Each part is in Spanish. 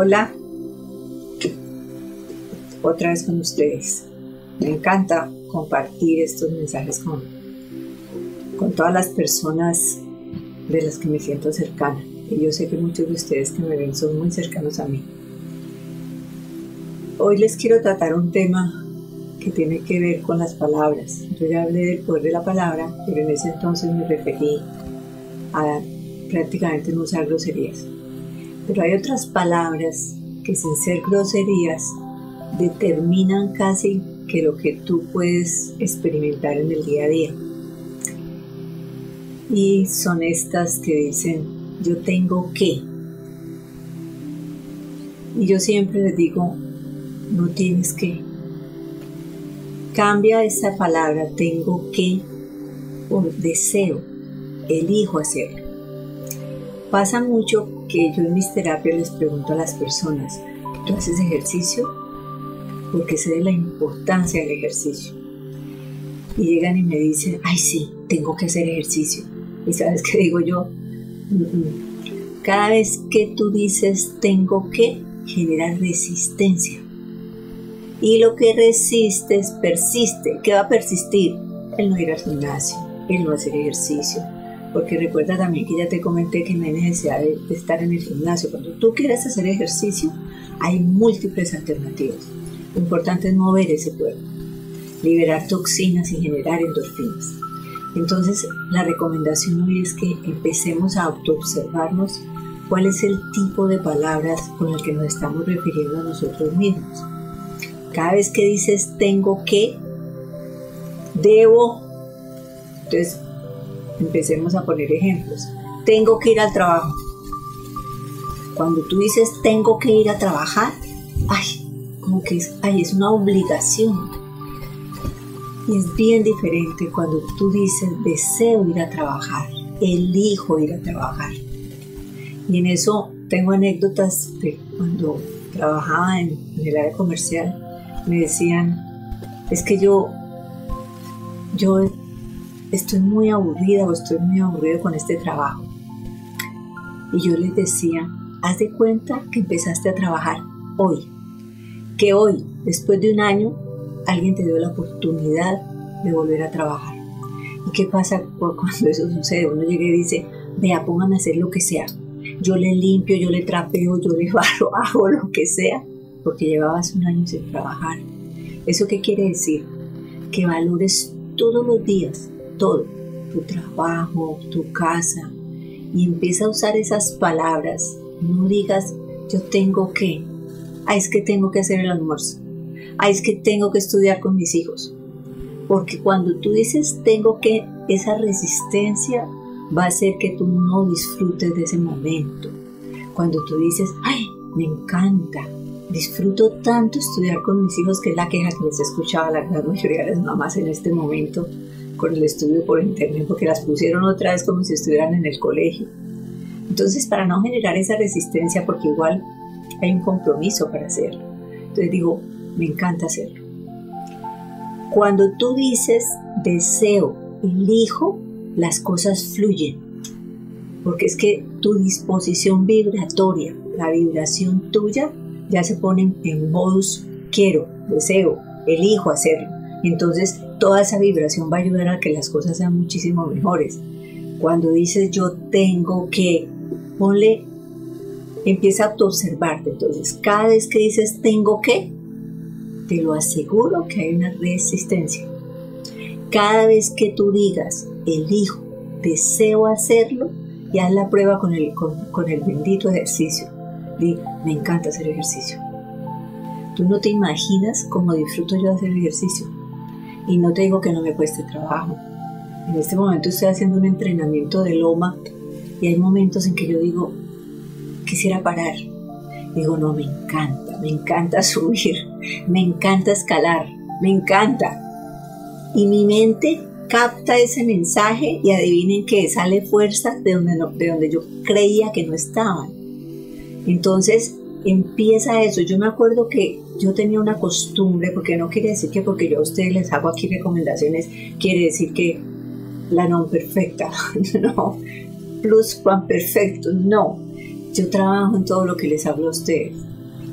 Hola, otra vez con ustedes. Me encanta compartir estos mensajes con, con todas las personas de las que me siento cercana. Y yo sé que muchos de ustedes que me ven son muy cercanos a mí. Hoy les quiero tratar un tema que tiene que ver con las palabras. Yo ya hablé del poder de la palabra, pero en ese entonces me referí a prácticamente no usar groserías. Pero hay otras palabras que sin ser groserías determinan casi que lo que tú puedes experimentar en el día a día. Y son estas que dicen, yo tengo que. Y yo siempre les digo, no tienes que. Cambia esa palabra, tengo que, por deseo, elijo hacerlo. Pasa mucho que yo en mis terapias les pregunto a las personas, ¿tú haces ejercicio? Porque sé de la importancia del ejercicio. Y llegan y me dicen, ay sí, tengo que hacer ejercicio. ¿Y sabes qué digo yo? Cada vez que tú dices tengo que, genera resistencia. Y lo que resistes persiste. ¿Qué va a persistir? El no ir al gimnasio, el no hacer ejercicio, porque recuerda también que ya te comenté que no hay necesidad de, estar en el gimnasio. Cuando tú quieres hacer ejercicio, hay múltiples alternativas. Lo importante es mover ese cuerpo, liberar toxinas y generar endorfinas. Entonces, la recomendación hoy es que empecemos a autoobservarnos cuál es el tipo de palabras con el que nos estamos refiriendo a nosotros mismos. Cada vez que dices tengo que, debo, entonces Empecemos a poner ejemplos. Tengo que ir al trabajo. Cuando tú dices tengo que ir a trabajar, ay, como que es, ay, es una obligación. Y es bien diferente cuando tú dices deseo ir a trabajar, elijo ir a trabajar. Y en eso tengo anécdotas de cuando trabajaba en, en el área comercial, me decían, es que yo, yo estoy muy aburrida o estoy muy aburrido con este trabajo. Y yo les decía, haz de cuenta que empezaste a trabajar hoy, que hoy, después de un año, alguien te dio la oportunidad de volver a trabajar. ¿Y qué pasa cuando eso sucede? Uno llega y dice, vea, póngame a hacer lo que sea. Yo le limpio, yo le trapeo, yo le barro, hago lo que sea, porque llevabas un año sin trabajar. ¿Eso qué quiere decir? Que valores todos los días todo, tu trabajo, tu casa, y empieza a usar esas palabras. No digas, yo tengo que, ay, es que tengo que hacer el almuerzo, ay, es que tengo que estudiar con mis hijos. Porque cuando tú dices tengo que, esa resistencia va a hacer que tú no disfrutes de ese momento. Cuando tú dices, ay, me encanta, disfruto tanto estudiar con mis hijos, que es la queja que les escuchaba la gran mayoría de las mamás en este momento, con el estudio por internet porque las pusieron otra vez como si estuvieran en el colegio. Entonces, para no generar esa resistencia, porque igual hay un compromiso para hacerlo. Entonces digo, me encanta hacerlo. Cuando tú dices deseo, elijo, las cosas fluyen. Porque es que tu disposición vibratoria, la vibración tuya, ya se pone en modus quiero, deseo, elijo hacerlo. Entonces toda esa vibración va a ayudar a que las cosas sean muchísimo mejores. Cuando dices yo tengo que, ponle, empieza a observarte. Entonces, cada vez que dices tengo que, te lo aseguro que hay una resistencia. Cada vez que tú digas elijo, deseo hacerlo, y haz la prueba con el, con, el bendito ejercicio. Di, me encanta hacer ejercicio. Tú no te imaginas cómo disfruto yo hacer ejercicio y no te digo que no me cueste trabajo. En este momento estoy haciendo un entrenamiento de loma y hay momentos en que yo digo, quisiera parar. Digo, no, me encanta, me encanta subir, me encanta escalar, me encanta. Y mi mente capta ese mensaje y adivinen que sale fuerza de donde, de donde yo creía que no estaban. Entonces empieza eso. Yo me acuerdo que yo tenía una costumbre, porque no quiere decir que porque yo a ustedes les hago aquí recomendaciones, quiere decir que la no perfecta, no, plus perfecto, no. yo trabajo en todo lo que les hablo a ustedes.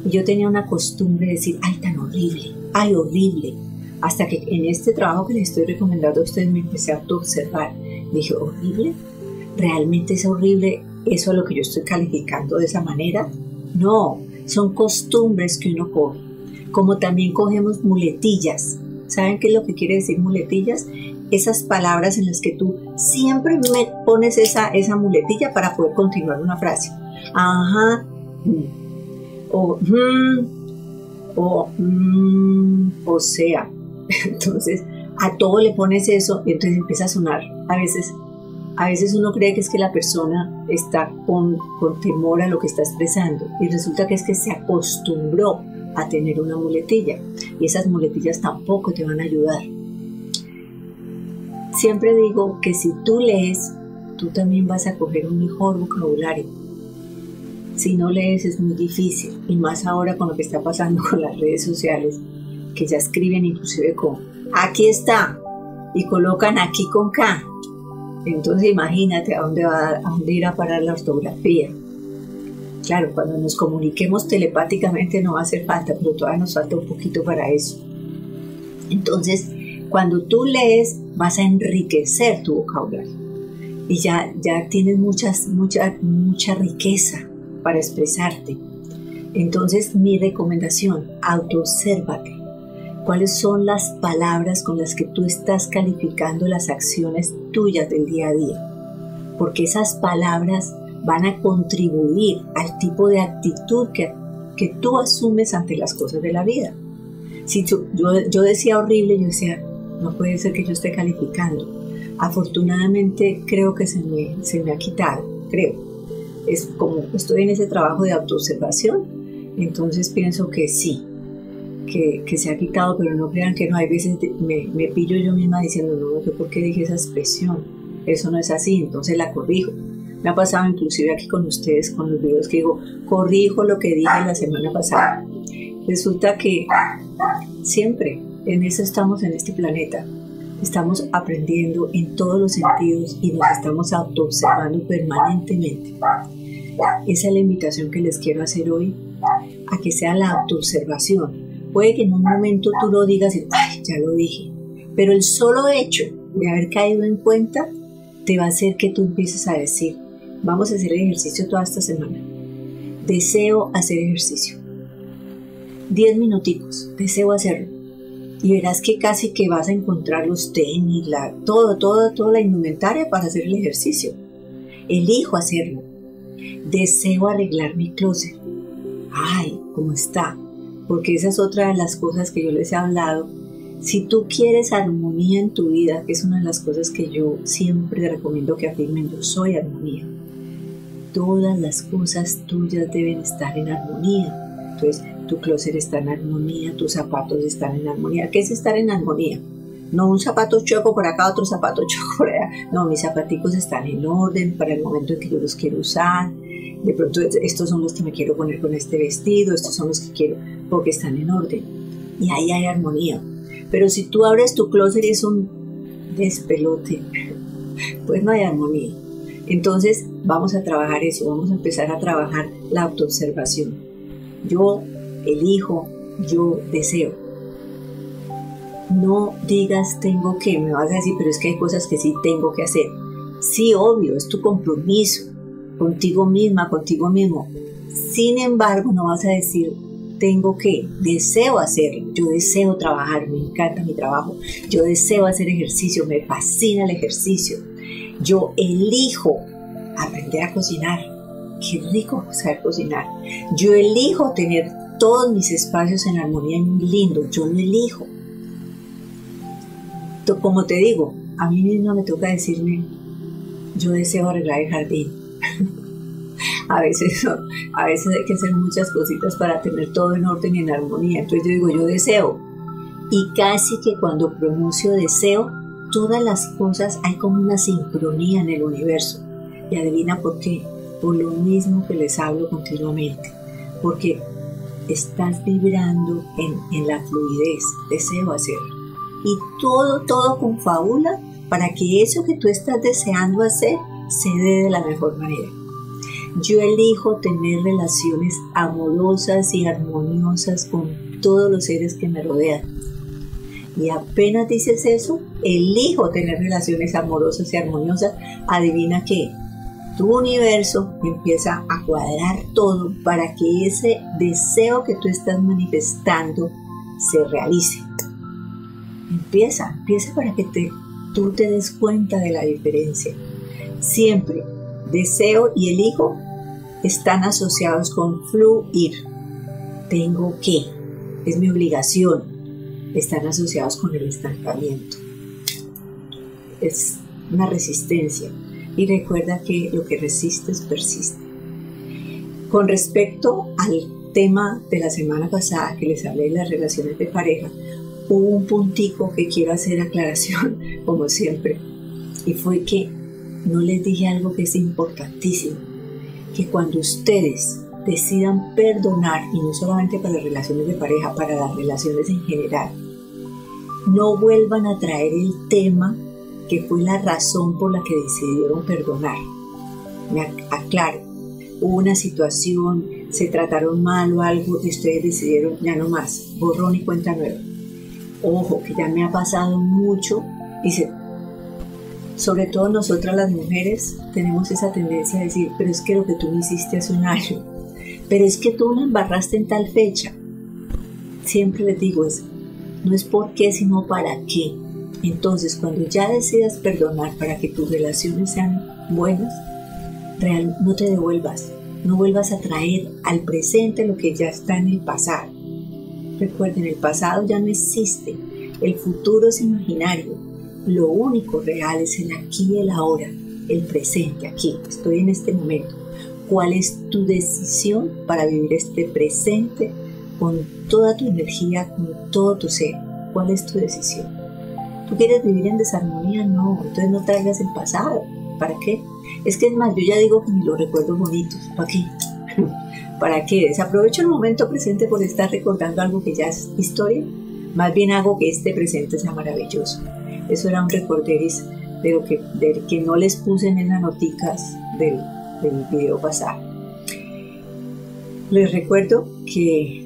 Yo tenía una costumbre de decir, ay, tan horrible, ay, horrible. Hasta que en este trabajo que les estoy recomendando a ustedes me empecé a observar. Dije, ¿horrible? ¿Realmente es horrible eso a lo que yo estoy calificando de esa manera? No, son costumbres que uno coge. Como también cogemos muletillas. ¿Saben qué es lo que quiere decir muletillas? Esas palabras en las que tú siempre me pones esa, esa muletilla para poder continuar una frase. Ajá. O, mm, o, mm, o sea. Entonces, a todo le pones eso y entonces empieza a sonar. A veces, a veces uno cree que es que la persona está con, con temor a lo que está expresando y resulta que es que se acostumbró a tener una muletilla y esas muletillas tampoco te van a ayudar. Siempre digo que si tú lees, tú también vas a coger un mejor vocabulario. Si no lees es muy difícil y más ahora con lo que está pasando con las redes sociales, que ya escriben inclusive con aquí está y colocan aquí con K. Entonces imagínate a dónde va a dónde ir a parar la ortografía. Claro, cuando nos comuniquemos telepáticamente no va a hacer falta, pero todavía nos falta un poquito para eso. Entonces, cuando tú lees, vas a enriquecer tu vocabulario y ya, ya tienes muchas, mucha, mucha riqueza para expresarte. Entonces, mi recomendación, autoobsérvate. ¿Cuáles son las palabras con las que tú estás calificando las acciones tuyas del día a día? Porque esas palabras van a contribuir al tipo de actitud que, que tú asumes ante las cosas de la vida. Si yo, yo, decía horrible, yo decía, no puede ser que yo esté calificando. Afortunadamente creo que se me, se me ha quitado, creo. Es como estoy en ese trabajo de autoobservación, entonces pienso que sí, que, que, se ha quitado, pero no crean que no. Hay veces me, me pillo yo misma diciendo, no, ¿por qué dije esa expresión? Eso no es así, entonces la corrijo. Me ha pasado inclusive aquí con ustedes, con los videos que digo, corrijo lo que dije la semana pasada. Resulta que siempre en eso estamos en este planeta. Estamos aprendiendo en todos los sentidos y nos estamos autoobservando permanentemente. Esa es la invitación que les quiero hacer hoy, a que sea la autoobservación. Puede que en un momento tú lo digas y, ay, ya lo dije, pero el solo hecho de haber caído en cuenta te va a hacer que tú empieces a decir, Vamos a hacer ejercicio toda esta semana. Deseo hacer ejercicio. Diez minuticos, deseo hacerlo. Y verás que casi que vas a encontrar los tenis, la, todo, todo, toda la indumentaria para hacer el ejercicio. Elijo hacerlo. Deseo arreglar mi closet. Ay, ¿cómo está? Porque esa es otra de las cosas que yo les he hablado. Si tú quieres armonía en tu vida, que es una de las cosas que yo siempre recomiendo que afirmen, yo soy armonía todas las cosas tuyas deben estar en armonía. Entonces, tu closet está en armonía, tus zapatos están en armonía. ¿Qué es estar en armonía? No un zapato choco por acá, otro zapato choco por allá. No, mis zapaticos están en orden para el momento en que yo los quiero usar. De pronto, estos son los que me quiero poner con este vestido, estos son los que quiero, porque están en orden. Y ahí hay armonía. Pero si tú abres tu closet y es un despelote, pues no hay armonía. Entonces vamos a trabajar eso, vamos a empezar a trabajar la autoobservación. Yo elijo, yo deseo. No digas tengo que, me vas a decir, pero es que hay cosas que sí tengo que hacer. Sí, obvio, es tu compromiso contigo misma, contigo mismo. Sin embargo, no vas a decir tengo que, deseo hacerlo, yo deseo trabajar, me encanta mi trabajo, yo deseo hacer ejercicio, me fascina el ejercicio yo elijo aprender a cocinar. Qué rico saber cocinar. Yo elijo tener todos mis espacios en armonía y muy lindo. Yo lo elijo. Como te digo, a mí misma me toca decirme, yo deseo arreglar el jardín. A, veces, a veces hay que hacer muchas cositas para tener todo en orden y en armonía. Entonces yo digo, yo deseo. Y casi que cuando pronuncio deseo, todas las cosas hay como una sincronía en el universo. Y adivina por qué. Por lo mismo que les hablo continuamente. Porque estás vibrando en, la fluidez. Deseo hacerlo. Y todo, todo confabula para que eso que tú estás deseando hacer se dé de la mejor manera. Yo elijo tener relaciones amorosas y armoniosas con todos los seres que me rodean. Y apenas dices eso, elijo tener relaciones amorosas y armoniosas. Adivina qué, tu universo empieza a cuadrar todo para que ese deseo que tú estás manifestando se realice. Empieza, empieza para que te, tú te des cuenta de la diferencia. Siempre deseo y elijo están asociados con fluir. Tengo que, es mi obligación, están asociados con el estancamiento. Es una resistencia. Y recuerda que lo que resistes persiste. Con respecto al tema de la semana pasada que les hablé de las relaciones de pareja, hubo un puntico que quiero hacer aclaración, como siempre, y fue que no les dije algo que es importantísimo, que cuando ustedes decidan perdonar, y no solamente para las relaciones de pareja, para las relaciones en general, no vuelvan a traer el tema que fue la razón por la que decidieron perdonar. Me aclaro, hubo una situación, se trataron mal o algo y ustedes decidieron ya no más, borrón y cuenta nueva. Ojo, que ya me ha pasado mucho y sobre todo nosotras las mujeres tenemos esa tendencia a decir, pero es que lo que tú me hiciste hace un año, pero es que tú la embarraste en tal fecha. Siempre les digo eso, no es por qué, sino para qué. Entonces, cuando ya decidas perdonar para que tus relaciones sean buenas, real, no te devuelvas, no vuelvas a traer al presente lo que ya está en el pasado. Recuerden, el pasado ya no existe, el futuro es imaginario, lo único real es el aquí y el ahora, el presente, aquí, estoy en este momento. ¿Cuál es tu decisión para vivir este presente con toda tu energía, con todo tu ser? ¿Cuál es tu decisión? ¿Tú quieres vivir en desarmonía? No, entonces no traigas el pasado. ¿Para qué? Es que es más, yo ya digo que ni los recuerdos bonitos. ¿Para qué? ¿Para qué? Desaprovecho el momento presente por estar recordando algo que ya es historia. Más bien hago que este presente sea maravilloso. Eso era un recorderis de lo que, de, que no les puse en las noticas del, del video pasado. Les recuerdo que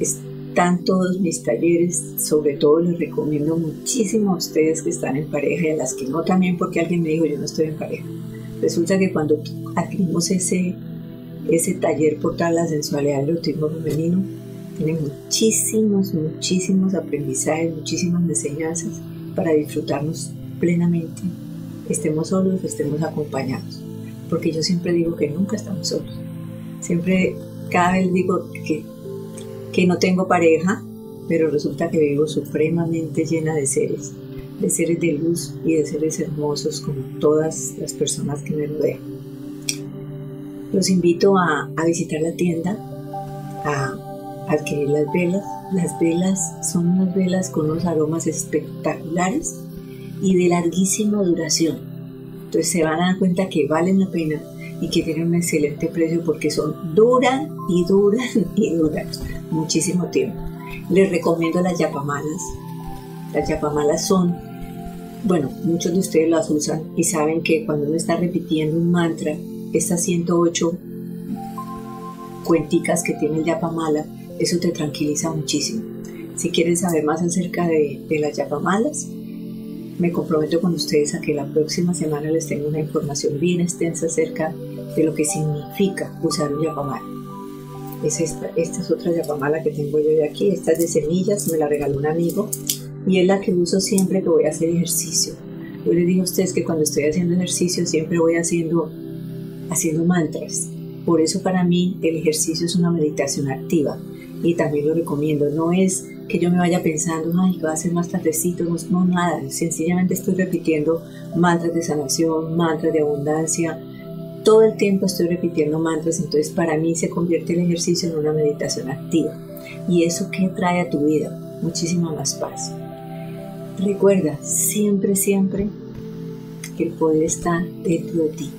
están todos mis talleres, sobre todo les recomiendo muchísimo a ustedes que están en pareja y a las que no también porque alguien me dijo yo no estoy en pareja. Resulta que cuando adquirimos ese, ese taller por tal la sensualidad del autismo femenino, tiene muchísimos, muchísimos aprendizajes, muchísimas enseñanzas para disfrutarnos plenamente, estemos solos, estemos acompañados. Porque yo siempre digo que nunca estamos solos. Siempre, cada vez digo que que no tengo pareja, pero resulta que vivo supremamente llena de seres, de seres de luz y de seres hermosos como todas las personas que me rodean. Los invito a, visitar la tienda, a adquirir las velas. Las velas son unas velas con unos aromas espectaculares y de larguísima duración. Entonces se van a dar cuenta que valen la pena y que tienen un excelente precio porque son duran y duran y duran muchísimo tiempo. Les recomiendo las yapamalas. Las yapamalas son, bueno, muchos de ustedes las usan y saben que cuando uno está repitiendo un mantra, estas 108 cuenticas que tiene el yapamala, eso te tranquiliza muchísimo. Si quieren saber más acerca de, de las yapamalas, me comprometo con ustedes a que la próxima semana les tengo una información bien extensa acerca de lo que significa usar un yapamala. Es esta, esta es otra yapamala que tengo yo de aquí, esta es de semillas, me la regaló un amigo y es la que uso siempre que voy a hacer ejercicio. Yo les digo a ustedes que cuando estoy haciendo ejercicio siempre voy haciendo, haciendo mantras. Por eso para mí el ejercicio es una meditación activa y también lo recomiendo. No es que yo me vaya pensando, ay, va a ser más tardecito, no, nada, sencillamente estoy repitiendo mantras de sanación, mantras de abundancia, todo el tiempo estoy repitiendo mantras, entonces para mí se convierte el ejercicio en una meditación activa. ¿Y eso qué trae a tu vida? Muchísima más paz. Recuerda siempre, siempre que el poder está dentro de ti